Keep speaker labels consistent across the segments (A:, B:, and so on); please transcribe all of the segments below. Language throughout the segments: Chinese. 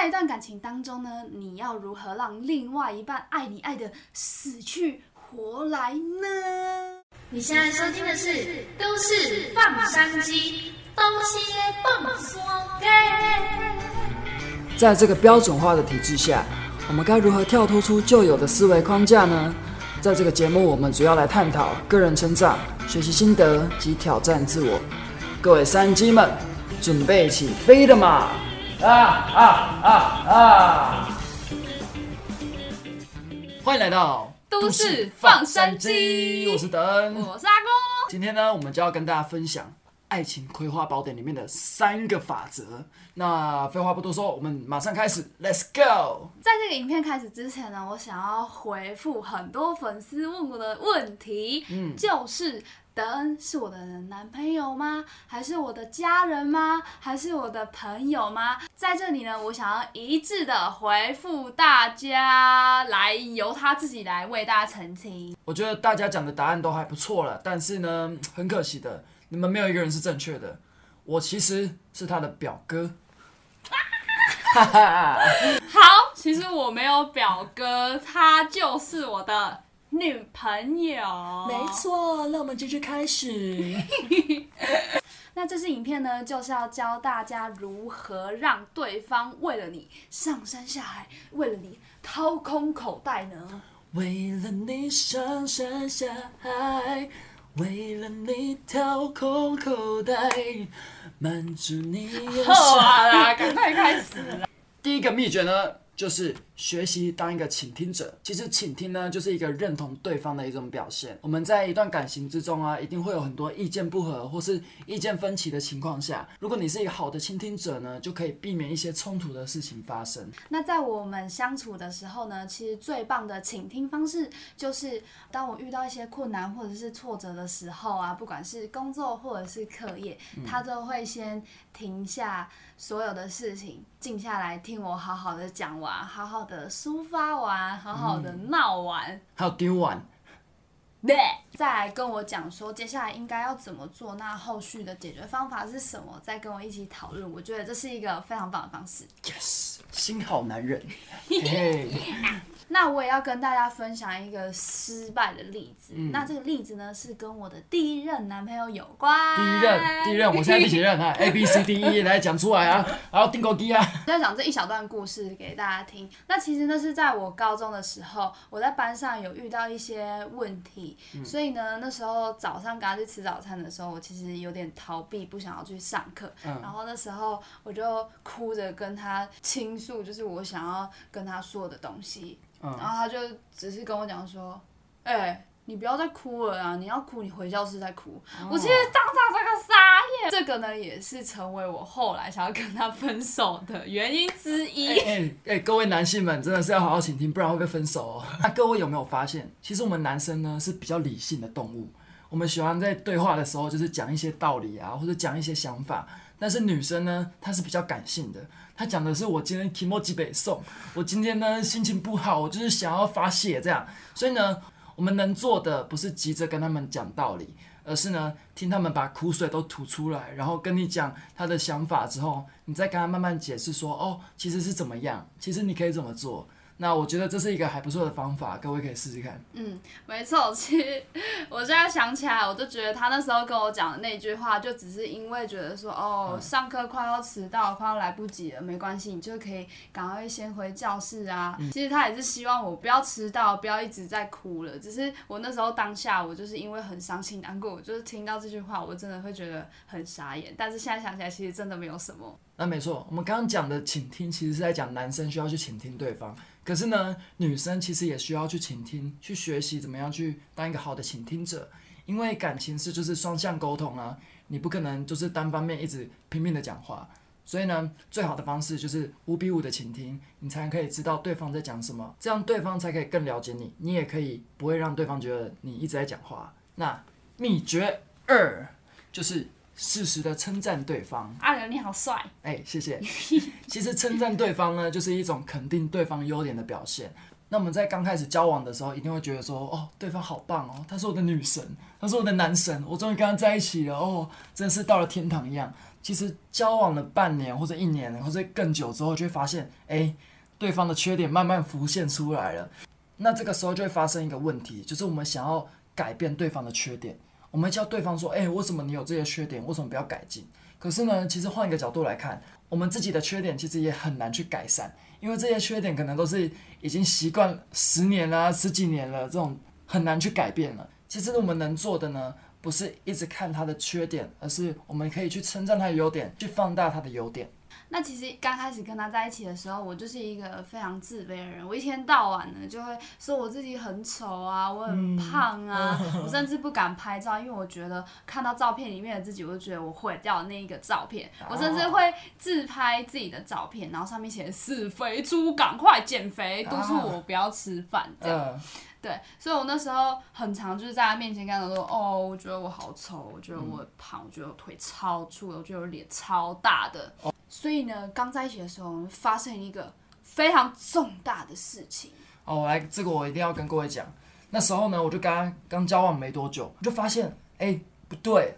A: 在一段感情当中呢，你要如何让另外一半爱你爱的死去活来呢？
B: 你现在收听的是《都市放山鸡》，东西蹦说给。
C: 在这个标准化的体制下，我们该如何跳脱出旧有的思维框架呢？在这个节目，我们主要来探讨个人成长、学习心得及挑战自我。各位山鸡们，准备起飞了吗？啊啊啊啊！欢迎来到
A: 都市放山鸡
C: 我是德恩。
A: 我是阿公。
C: 今天呢，我们就要跟大家分享《爱情葵花宝典》里面的三个法则。那废话不多说，我们马上开始，Let's go！
A: 在这个影片开始之前呢，我想要回复很多粉丝问我的问题，
C: 嗯
A: 就是德恩是我的男朋友吗？还是我的家人吗？还是我的朋友吗？在这里呢，我想要一致的回复大家，来由他自己来为大家澄清。
C: 我觉得大家讲的答案都还不错了，但是呢，很可惜的，你们没有一个人是正确的。我其实是他的表哥。哈哈，
A: 好，其实我没有表哥，他就是我的女朋友。
C: 没错，那我们继续开始。
A: 那这支影片呢，就是要教大家如何让对方为了你上山下海，为了你掏空口袋呢？
C: 为了你上山下海，为了你掏空口袋，满足你有
A: 好啦，赶快开始啦！
C: 第一个秘诀呢，就是学习当一个倾听者。其实倾听呢，就是一个认同对方的一种表现。我们在一段感情之中啊，一定会有很多意见不合或是意见分歧的情况下，如果你是一个好的倾听者呢，就可以避免一些冲突的事情发生。
A: 那在我们相处的时候呢，其实最棒的倾听方式就是，当我遇到一些困难或者是挫折的时候啊，不管是工作或者是课业，他都会先停下所有的事情，静下来听我好好的讲完，好好的抒发完，好好的闹完。
C: 还有丢完，
A: 对，再来跟我讲说接下来应该要怎么做，那后续的解决方法是什么，再跟我一起讨论。我觉得这是一个非常棒的方式。
C: yes，新好男人。嘿，
A: 那我也要跟大家分享一个失败的例子。
C: 嗯
A: 那这个例子呢，是跟我的第一任男朋友有关。
C: 第一任，第一任，我现在第几任啊？A B C D E 来讲出来啊，然后定勾机啊。
A: 在讲这一小段故事给大家听。那其实那是在我高中的时候，我在班上有遇到一些问题，所以呢，那时候早上跟他去吃早餐的时候，我其实有点逃避，不想要去上课。
C: 嗯
A: 然后那时候我就哭着跟他倾诉，就是我想要跟他说的东西。
C: 嗯
A: 然后他就只是跟我讲说：“哎、你不要再哭了啊！你要哭，你回教室再哭。我其实当场这个傻眼，这个呢也是成为我后来想要跟他分手的原因之一。
C: 哎哎、各位男性们真的是要好好倾听，不然会被分手哦。那各位有没有发现，其实我们男生呢是比较理性的动物，我们喜欢在对话的时候就是讲一些道理啊，或者讲一些想法。但是女生呢，她是比较感性的，她讲的是我今天 emo 基北送，我今天呢心情不好，我就是想要发泄这样。所以呢，我们能做的不是急着跟他们讲道理，而是呢听他们把苦水都吐出来，然后跟你讲他的想法之后，你再跟他慢慢解释说，哦，其实是怎么样，其实你可以怎么做。那我觉得这是一个还不错的方法，各位可以试试看。
A: 嗯，没错，其实我现在想起来，我就觉得他那时候跟我讲的那句话，就只是因为觉得说，哦，上课快要迟到，快要来不及了，没关系，你就可以赶快先回教室啊。其实他也是希望我不要迟到，不要一直在哭了。只是我那时候当下，我就是因为很伤心难过，我就是听到这句话，我真的会觉得很傻眼。但是现在想起来，其实真的没有什么。
C: 那没错，我们刚刚讲的倾听，其实是在讲男生需要去倾听对方。可是呢，女生其实也需要去倾听，去学习怎么样去当一个好的倾听者。因为感情是就是双向沟通啊，你不可能就是单方面一直拼命的讲话。所以呢，最好的方式就是五比五的倾听，你才可以知道对方在讲什么，这样对方才可以更了解你，你也可以不会让对方觉得你一直在讲话。那秘诀二就是适时的称赞对方。
A: 阿刘你好帅，
C: 哎、谢谢。其实称赞对方呢，就是一种肯定对方优点的表现。那我们在刚开始交往的时候，一定会觉得说，哦，对方好棒哦，他是我的女神，他是我的男神，我终于跟他在一起了，哦，真的是到了天堂一样。其实交往了半年或者一年或者更久之后，就会发现，哎，对方的缺点慢慢浮现出来了。那这个时候就会发生一个问题，就是我们想要改变对方的缺点，我们叫对方说，哎，为什么你有这些缺点？为什么不要改进？可是呢，其实换一个角度来看，我们自己的缺点其实也很难去改善，因为这些缺点可能都是已经习惯十年了、十几年了，这种很难去改变了。其实我们能做的呢？不是一直看他的缺点，而是我们可以去称赞他的优点，去放大他的优点。
A: 那其实刚开始跟他在一起的时候，我就是一个非常自卑的人。我一天到晚呢就会说我自己很丑啊，我很胖啊，我甚至不敢拍照，因为我觉得看到照片里面的自己，我就觉得我毁掉那一个照片。我甚至会自拍自己的照片，然后上面写“死肥猪，赶快减肥，督促我不要吃饭 ”这样。对，所以我那时候很常就是在他面前跟他说：“哦，我觉得我好丑，我觉得我胖，我觉得我腿超粗，我觉得我脸超大的。”所以呢，刚在一起的时候发生一个非常重大的事情。
C: 哦，我来，这个我一定要跟各位讲。那时候呢，我就跟他刚交往没多久，我就发现，哎，不对。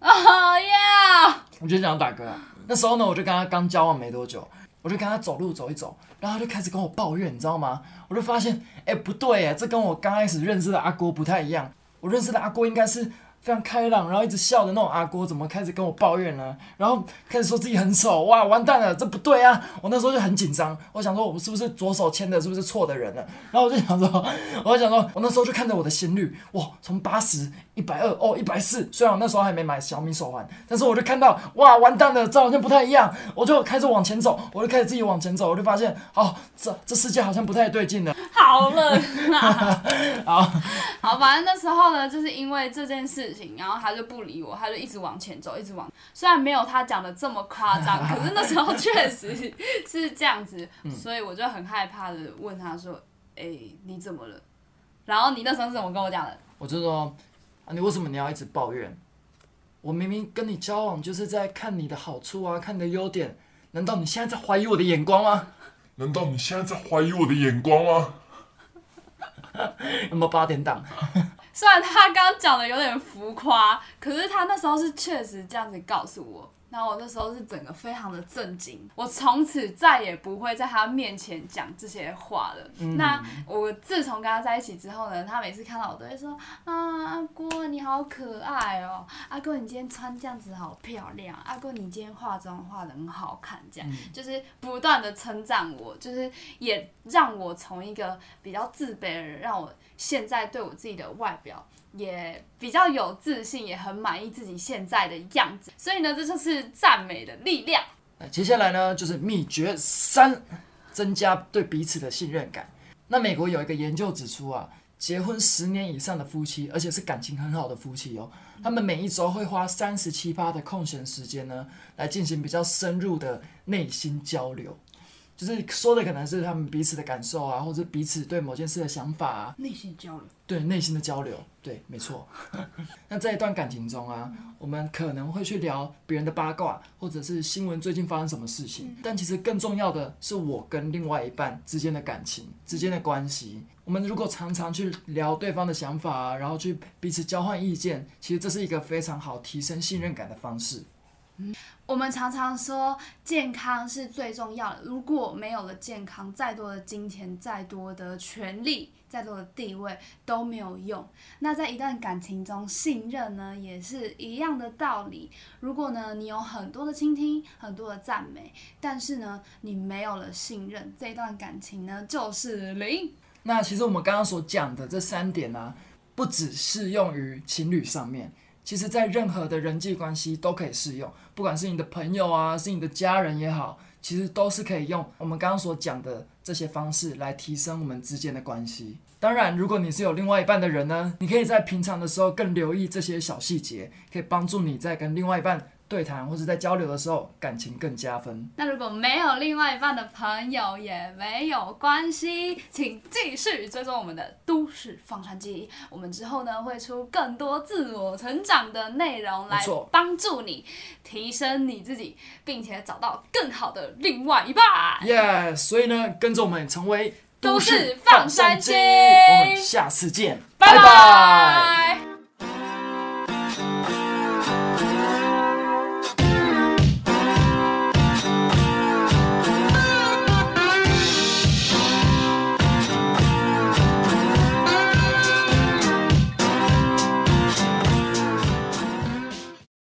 A: 啊呀！
C: 我就想打嗝。那时候呢，我就跟他刚交往没多久。我就跟他走路走一走，然后他就开始跟我抱怨，你知道吗？我就发现，哎，不对哎，这跟我刚开始认识的阿郭不太一样。我认识的阿郭应该是。非常开朗，然后一直笑的那种阿郭，怎么开始跟我抱怨呢？然后开始说自己很丑，哇，完蛋了，这不对啊！我那时候就很紧张，我想说，我是不是左手牵的，是不是错的人了？然后我就想说，我就想说，我那时候就看着我的心率，哇，从八十、一百二，哦，一百四。虽然我那时候还没买小米手环，但是我就看到，哇，完蛋了，这好像不太一样。我就开始往前走，我就开始自己往前走，我就发现，哦，这这世界好像不太对劲了。
A: 好冷啊！好，好，反正那时候呢，就是因为这件事情，然后他就。不理我，他就一直往前走，一直往。虽然没有他讲的这么夸张，可是那时候 确实是这样子，所以我就很害怕的问他说：“哎，你怎么了？”然后你那时候是怎么跟我讲的？
C: 我就说：“啊，你为什么你要一直抱怨？我明明跟你交往就是在看你的好处啊，看你的优点。难道你现在在怀疑我的眼光吗？
D: 难道你现在在怀疑我的眼光吗？
C: 有没有八点档？”
A: 虽然他刚刚讲的有点浮夸，可是他那时候是确实这样子告诉我。然后我那时候是整个非常的震惊，我从此再也不会在他面前讲这些话了。那我自从跟他在一起之后呢，他每次看到我都会说：“啊，阿郭你好可爱哦，阿郭你今天穿这样子好漂亮，阿郭你今天化妆化的很好看。”这样就是不断的称赞我，就是也让我从一个比较自卑的人，让我现在对我自己的外表。也比较有自信，也很满意自己现在的样子，所以呢，这就是赞美的力量。
C: 那接下来呢，就是秘诀三，增加对彼此的信任感。那美国有一个研究指出啊，结婚十年以上的夫妻，而且是感情很好的夫妻哦，他们每一周会花三十七八的空闲时间呢，来进行比较深入的内心交流。就是说的可能是他们彼此的感受啊，或者彼此对某件事的想法啊。
A: 内心交流。
C: 对内心的交流，对，没错。那在一段感情中啊，我们可能会去聊别人的八卦，或者是新闻最近发生什么事情。但其实更重要的是我跟另外一半之间的感情之间的关系。我们如果常常去聊对方的想法啊，然后去彼此交换意见，其实这是一个非常好提升信任感的方式。
A: 我们常常说健康是最重要的。如果没有了健康，再多的金钱、再多的权利、再多的地位都没有用。那在一段感情中，信任呢也是一样的道理。如果呢你有很多的倾听、很多的赞美，但是呢你没有了信任，这段感情呢就是零。
C: 那其实我们刚刚所讲的这三点呢，不只适用于情侣上面。其实，在任何的人际关系都可以适用，不管是你的朋友啊，是你的家人也好，其实都是可以用我们刚刚所讲的这些方式来提升我们之间的关系。当然，如果你是有另外一半的人呢，你可以在平常的时候更留意这些小细节，可以帮助你在跟另外一半。对谈或者在交流的时候，感情更加分。
A: 那如果没有另外一半的朋友也没有关系，请继续追踪我们的都市放山机。我们之后呢会出更多自我成长的内容来帮助你提升你自己，并且找到更好的另外一半。
C: 耶！所以呢，跟着我们成为
A: 都市放山鸡
C: 我们下次见，
A: 拜
C: 拜
A: 拜